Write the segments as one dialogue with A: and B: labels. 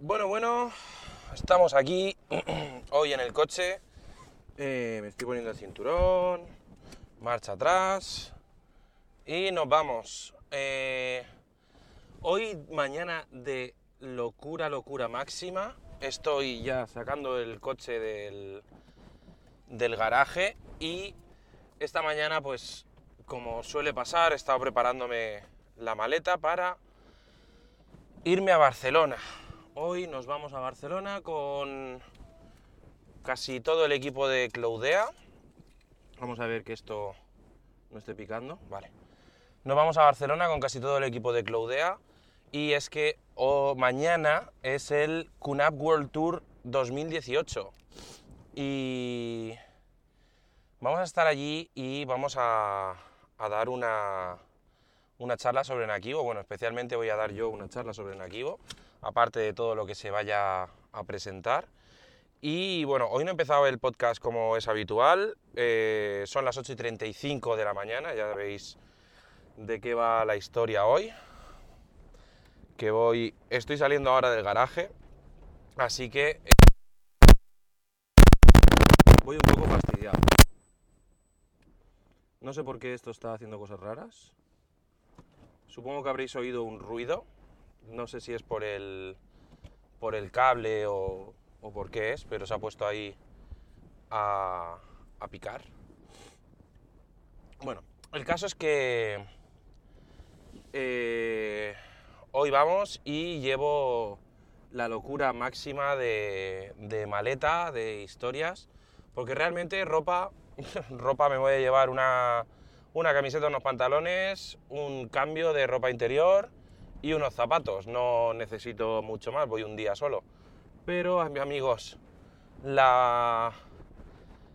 A: Bueno, bueno, estamos aquí hoy en el coche. Eh, me estoy poniendo el cinturón, marcha atrás y nos vamos. Eh, hoy, mañana de locura, locura máxima. Estoy ya sacando el coche del, del garaje y esta mañana, pues como suele pasar, he estado preparándome la maleta para irme a Barcelona. Hoy nos vamos a Barcelona con casi todo el equipo de Cloudea. Vamos a ver que esto no esté picando. Vale. Nos vamos a Barcelona con casi todo el equipo de Cloudea. Y es que mañana es el QNAP World Tour 2018. Y vamos a estar allí y vamos a, a dar una, una charla sobre Nakivo. Bueno, especialmente voy a dar yo una charla sobre Nakivo, aparte de todo lo que se vaya a presentar. Y bueno, hoy no he empezado el podcast como es habitual, eh, son las 8 y 35 de la mañana, ya veis de qué va la historia hoy. Que voy, estoy saliendo ahora del garaje, así que voy un poco fastidiado. No sé por qué esto está haciendo cosas raras. Supongo que habréis oído un ruido. No sé si es por el, por el cable o, o por qué es, pero se ha puesto ahí a, a picar. Bueno, el caso es que eh, hoy vamos y llevo la locura máxima de, de maleta, de historias, porque realmente ropa, ropa me voy a llevar una, una camiseta, unos pantalones, un cambio de ropa interior y unos zapatos. No necesito mucho más, voy un día solo. Pero, amigos, la-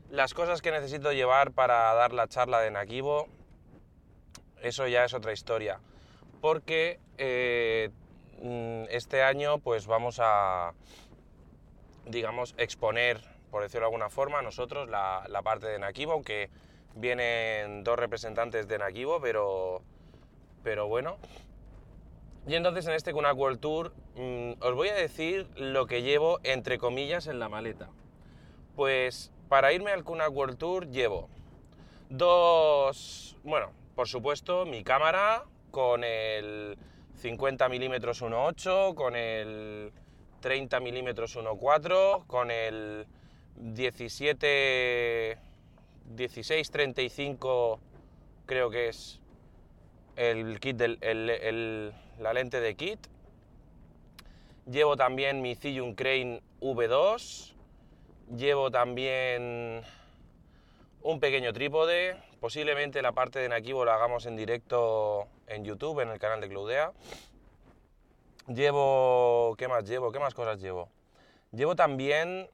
A: las cosas que necesito llevar para dar la charla de Nakivo, eso ya es otra historia. Porque eh, mm, este año pues vamos a, digamos, exponer, por decirlo de alguna forma, nosotros la, la parte de Nakivo, aunque vienen dos representantes de Nakivo, pero, pero bueno. Y entonces en este Kunak World Tour mm, os voy a decir lo que llevo entre comillas en la maleta. Pues para irme al Kunak World Tour llevo dos, bueno, por supuesto mi cámara con el 50 mm 1.8, con el 30 mm 1.4, con el 17 1635 creo que es el kit del, el- el- la lente de kit. Llevo también mi Zhiyun Crane V2. Llevo también un pequeño trípode. Posiblemente la parte de Nakivo la hagamos en directo en YouTube, en el canal de Cloudea. Llevo... ¿Qué más llevo? ¿Qué más cosas llevo? Llevo también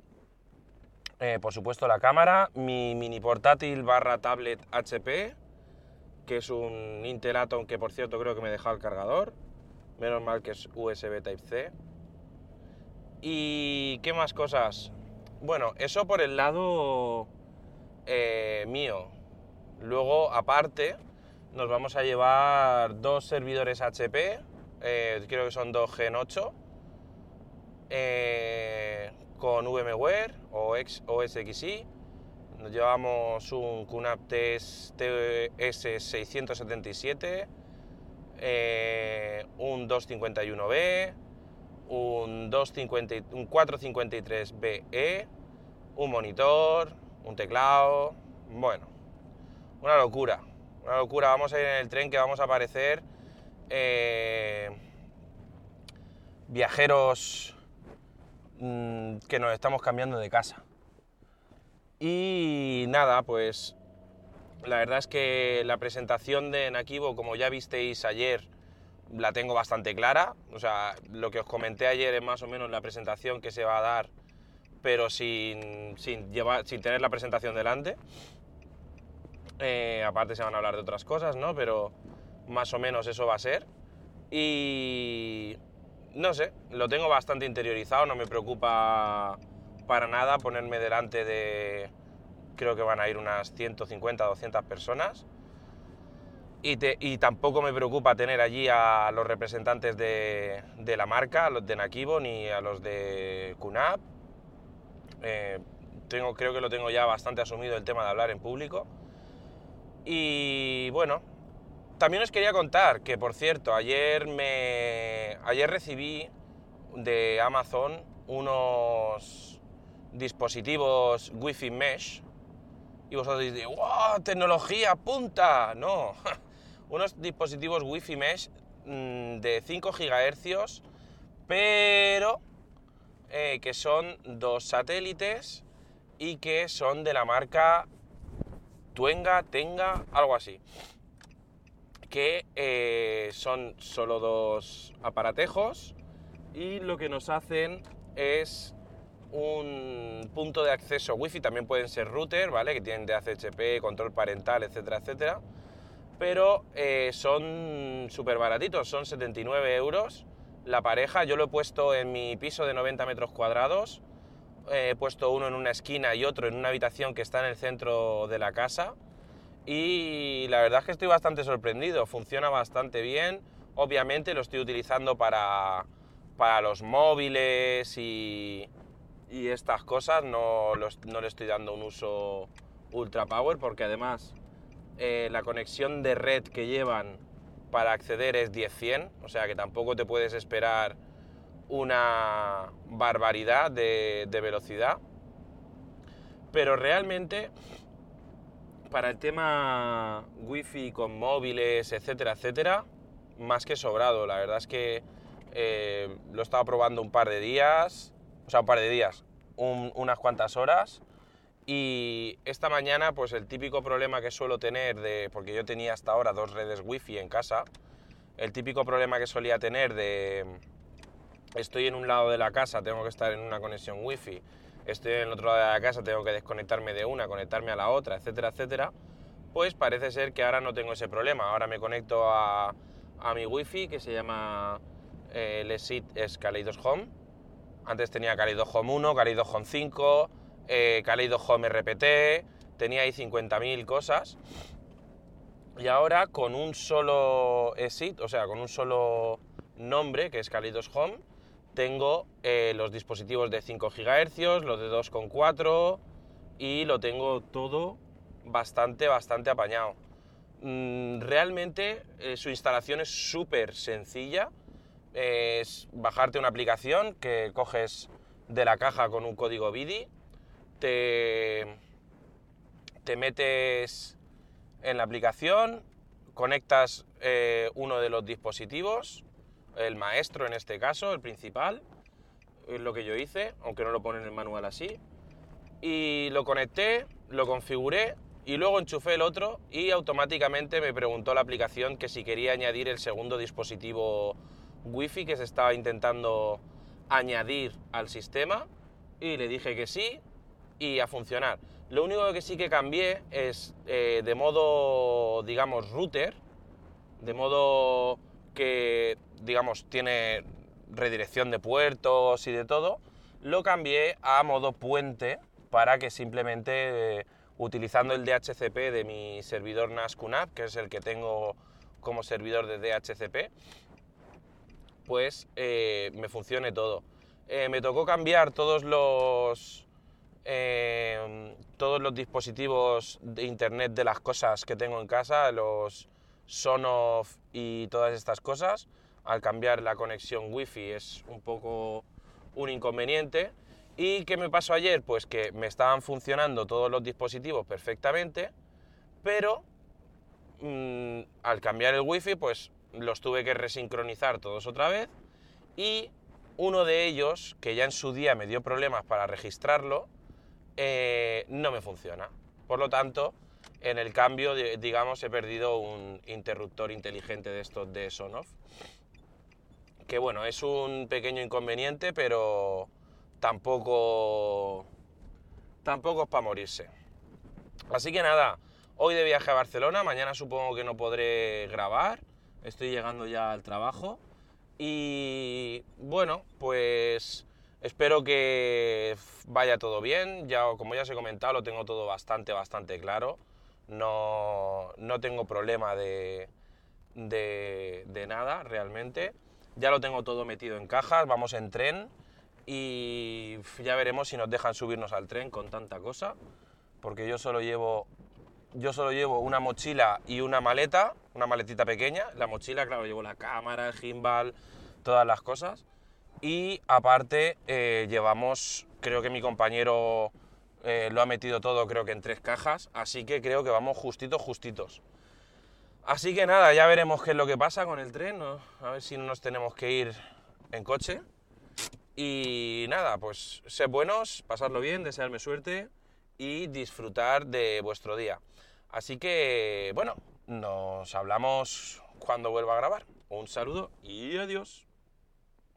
A: eh, por supuesto la cámara, mi mini portátil barra tablet HP, que es un Intel Atom que por cierto creo que me he el cargador, menos mal que es USB Type-C. ¿Y qué más cosas? Bueno, eso por el lado eh, mío. Luego, aparte, nos vamos a llevar dos servidores HP, eh, creo que son dos Gen 8, eh, con VMware o X-. Nos llevamos un QNAP TS677, eh, un 251B, un, 250 y- un 453BE, un monitor, un teclado. Bueno, una locura. Una locura. Vamos a ir en el tren que vamos a aparecer eh, viajeros mm, que nos estamos cambiando de casa. Y nada, pues la verdad es que la presentación de Nakivo, como ya visteis ayer, la tengo bastante clara. O sea, lo que os comenté ayer es más o menos la presentación que se va a dar, pero sin, sin, llevar, sin tener la presentación delante. Eh, aparte se van a hablar de otras cosas, ¿no? Pero más o menos eso va a ser. Y no sé, lo tengo bastante interiorizado, no me preocupa para nada ponerme delante de, creo que van a ir unas 150, 200 personas. Y, tampoco me preocupa tener allí a los representantes de, la marca, a los de Nakibo, ni a los de Kunap. Eh, tengo, creo que lo tengo ya bastante asumido el tema de hablar en público. Y bueno, también os quería contar que, por cierto, ayer, me, ayer recibí de Amazon unos dispositivos Wi-Fi Mesh. Y vosotros diréis, ¡wow! ¡Tecnología punta! No, unos dispositivos Wi-Fi Mesh mm, de 5 GHz, pero eh, que son dos satélites y que son de la marca Tuenga, Tenga, algo así. Que eh, son solo dos aparatejos y lo que nos hacen es un punto de acceso Wi-Fi, también pueden ser router, ¿vale? Que tienen DHCP, control parental, etcétera, etcétera. Pero eh, son súper baratitos, son 79 euros la pareja. Yo lo he puesto en mi piso de 90 metros cuadrados. He puesto uno en una esquina y otro en una habitación que está en el centro de la casa. Y la verdad es que estoy bastante sorprendido, funciona bastante bien. Obviamente lo estoy utilizando para, para los móviles y, y estas cosas, no, los- no le estoy dando un uso ultra power porque además eh, la conexión de red que llevan para acceder es 10-100, o sea que tampoco te puedes esperar una barbaridad de, velocidad. Pero realmente, para el tema wifi con móviles, etcétera, etcétera, más que sobrado. La verdad es que eh, lo he estado probando un par de días, o sea, un par de días, un- unas cuantas horas. Y esta mañana, pues el típico problema que suelo tener, de, porque yo tenía hasta ahora dos redes wifi en casa, el típico problema que solía tener de estoy en un lado de la casa, tengo que estar en una conexión wifi, estoy en el otro lado de la casa, tengo que desconectarme de una, conectarme a la otra, etcétera, etcétera, pues parece ser que ahora no tengo ese problema. Ahora me conecto a, a mi wifi que se llama eh, Lesit es Kaleidos Home. Antes tenía Kaleidos Home 1, Kaleidos Home 5, eh, Kaleidos Home RPT, tenía ahí 50.000 cosas. Y ahora con un solo exit, o sea, con un solo nombre, que es Kaleidos Home, tengo eh, los dispositivos de 5 GHz, los de 2,4 y lo tengo todo bastante, bastante apañado. Mm, realmente eh, su instalación es súper sencilla. Es bajarte una aplicación que coges de la caja con un código BIDI, te, te metes en la aplicación, conectas eh, uno de los dispositivos, el maestro en este caso, el principal, es lo que yo hice, aunque no lo pone en el manual así, y lo conecté, lo configuré y luego enchufé el otro y automáticamente me preguntó la aplicación que si quería añadir el segundo dispositivo wifi que se estaba intentando añadir al sistema y le dije que sí y a funcionar. Lo único que sí que cambié es eh, de modo, digamos, router, de modo que, digamos, tiene redirección de puertos y de todo, lo cambié a modo puente para que simplemente eh, utilizando el DHCP de mi servidor NAS QNAP, que es el que tengo como servidor de DHCP, pues me funcione todo. Eh, me tocó cambiar todos los eh, todos los dispositivos de internet de las cosas que tengo en casa, los Sonoff y todas estas cosas. Al cambiar la conexión wifi es un poco un inconveniente. ¿Y qué me pasó ayer? Pues que me estaban funcionando todos los dispositivos perfectamente, pero mm, al cambiar el wifi pues los tuve que resincronizar todos otra vez y uno de ellos, que ya en su día me dio problemas para registrarlo, eh, no me funciona. Por lo tanto, en el cambio, di- digamos, he perdido un interruptor inteligente de estos de Sonoff. Que bueno, es un pequeño inconveniente, pero tampoco, tampoco es para morirse. Así que nada, hoy de viaje a Barcelona, mañana supongo que no podré grabar, estoy llegando ya al trabajo. Y bueno, pues espero que vaya todo bien, ya como ya os he comentado lo tengo todo bastante, bastante claro, no, no tengo problema de, de, de nada realmente. Ya lo tengo todo metido en cajas, vamos en tren. Y ya veremos si nos dejan subirnos al tren con tanta cosa, porque yo solo llevo yo solo llevo una mochila y una maleta, una maletita pequeña. La mochila, claro, llevo la cámara, el gimbal, todas las cosas. Y aparte eh, llevamos, creo que mi compañero eh, lo ha metido todo, creo que en tres cajas, así que creo que vamos justitos, justitos. Así que nada, ya veremos qué es lo que pasa con el tren, a ver si no nos tenemos que ir en coche. Y nada, pues sed buenos, pasarlo bien, desearme suerte y disfrutar de vuestro día. Así que, bueno, nos hablamos cuando vuelva a grabar. Un saludo y adiós.